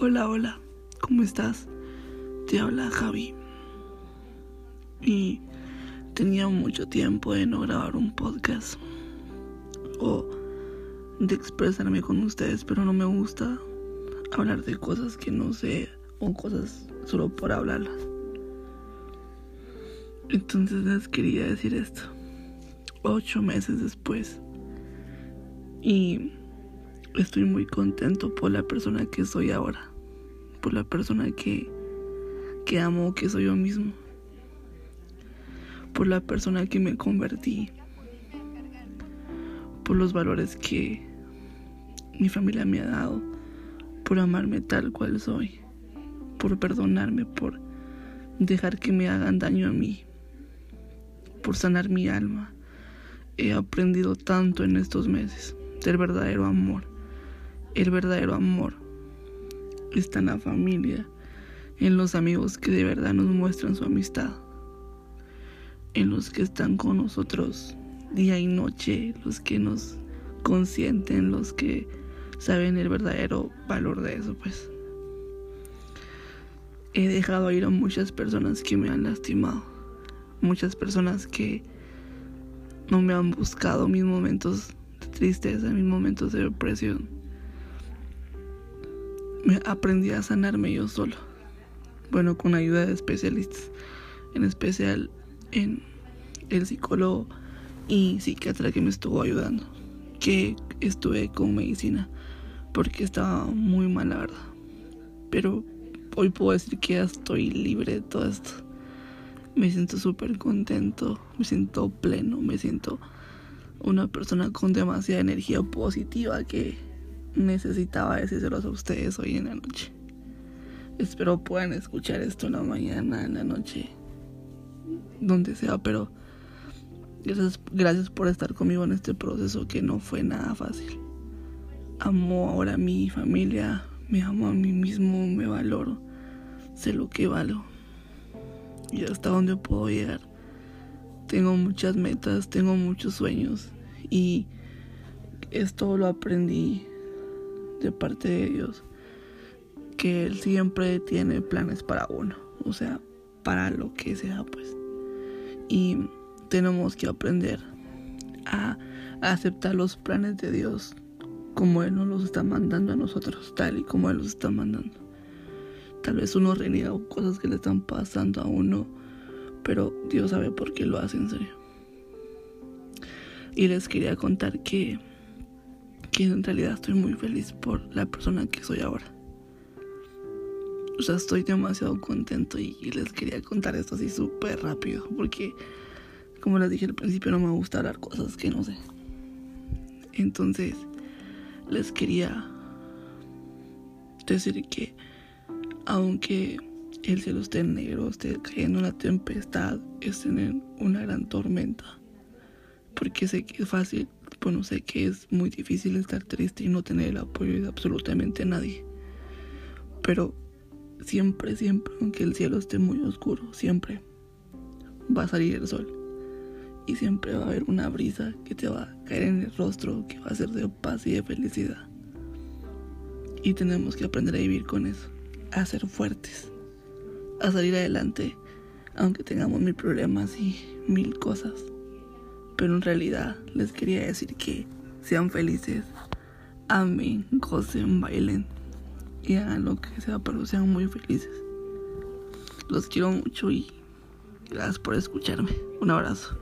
Hola, hola, ¿cómo estás? Te habla Javi. Y tenía mucho tiempo de no grabar un podcast o de expresarme con ustedes, pero no me gusta hablar de cosas que no sé o cosas solo por hablarlas. Entonces les quería decir esto. Ocho meses después. Y estoy muy contento por la persona que soy ahora. Por la persona que, que amo, que soy yo mismo. Por la persona que me convertí. Por los valores que mi familia me ha dado. Por amarme tal cual soy. Por perdonarme, por dejar que me hagan daño a mí. Por sanar mi alma. He aprendido tanto en estos meses del verdadero amor el verdadero amor está en la familia, en los amigos que de verdad nos muestran su amistad, en los que están con nosotros día y noche, los que nos consienten, los que saben el verdadero valor de eso, pues. He dejado ir a muchas personas que me han lastimado, muchas personas que no me han buscado mis momentos de tristeza, mis momentos de depresión aprendí a sanarme yo solo. Bueno, con ayuda de especialistas, en especial en el psicólogo y psiquiatra que me estuvo ayudando, que estuve con medicina, porque estaba muy mal, la verdad. Pero hoy puedo decir que ya estoy libre de todo esto. Me siento súper contento, me siento pleno, me siento una persona con demasiada energía positiva que necesitaba decírselos a ustedes hoy en la noche. Espero puedan escuchar esto en la mañana, en la noche, donde sea, pero gracias, gracias por estar conmigo en este proceso que no fue nada fácil. Amo ahora a mi familia, me amo a mí mismo, me valoro, sé lo que valo y hasta dónde puedo llegar. Tengo muchas metas, tengo muchos sueños y esto lo aprendí de parte de Dios que Él siempre tiene planes para uno, o sea, para lo que sea, pues. Y tenemos que aprender a, aceptar los planes de Dios como Él nos los está mandando a nosotros, tal y como Él los está mandando. Tal vez uno reniega cosas que le están pasando a uno, pero Dios sabe por qué lo hace en serio. Y les quería contar que que en realidad estoy muy feliz por la persona que soy ahora. O sea, estoy demasiado contento y, les quería contar esto así súper rápido porque, como les dije al principio, no me gusta hablar cosas que no sé. Entonces, les quería decir que, aunque el cielo esté negro, esté cayendo una tempestad, esté en una gran tormenta, porque sé que es fácil bueno, sé que es muy difícil estar triste y no tener el apoyo de absolutamente nadie. Pero siempre, siempre, aunque el cielo esté muy oscuro, siempre va a salir el sol. Y siempre va a haber una brisa que te va a caer en el rostro, que va a ser de paz y de felicidad. Y tenemos que aprender a vivir con eso, a ser fuertes, a salir adelante, aunque tengamos mil problemas y mil cosas. Pero en realidad les quería decir que sean felices, amen, gocen, bailen y hagan lo que sea, pero sean muy felices. Los quiero mucho y gracias por escucharme. Un abrazo.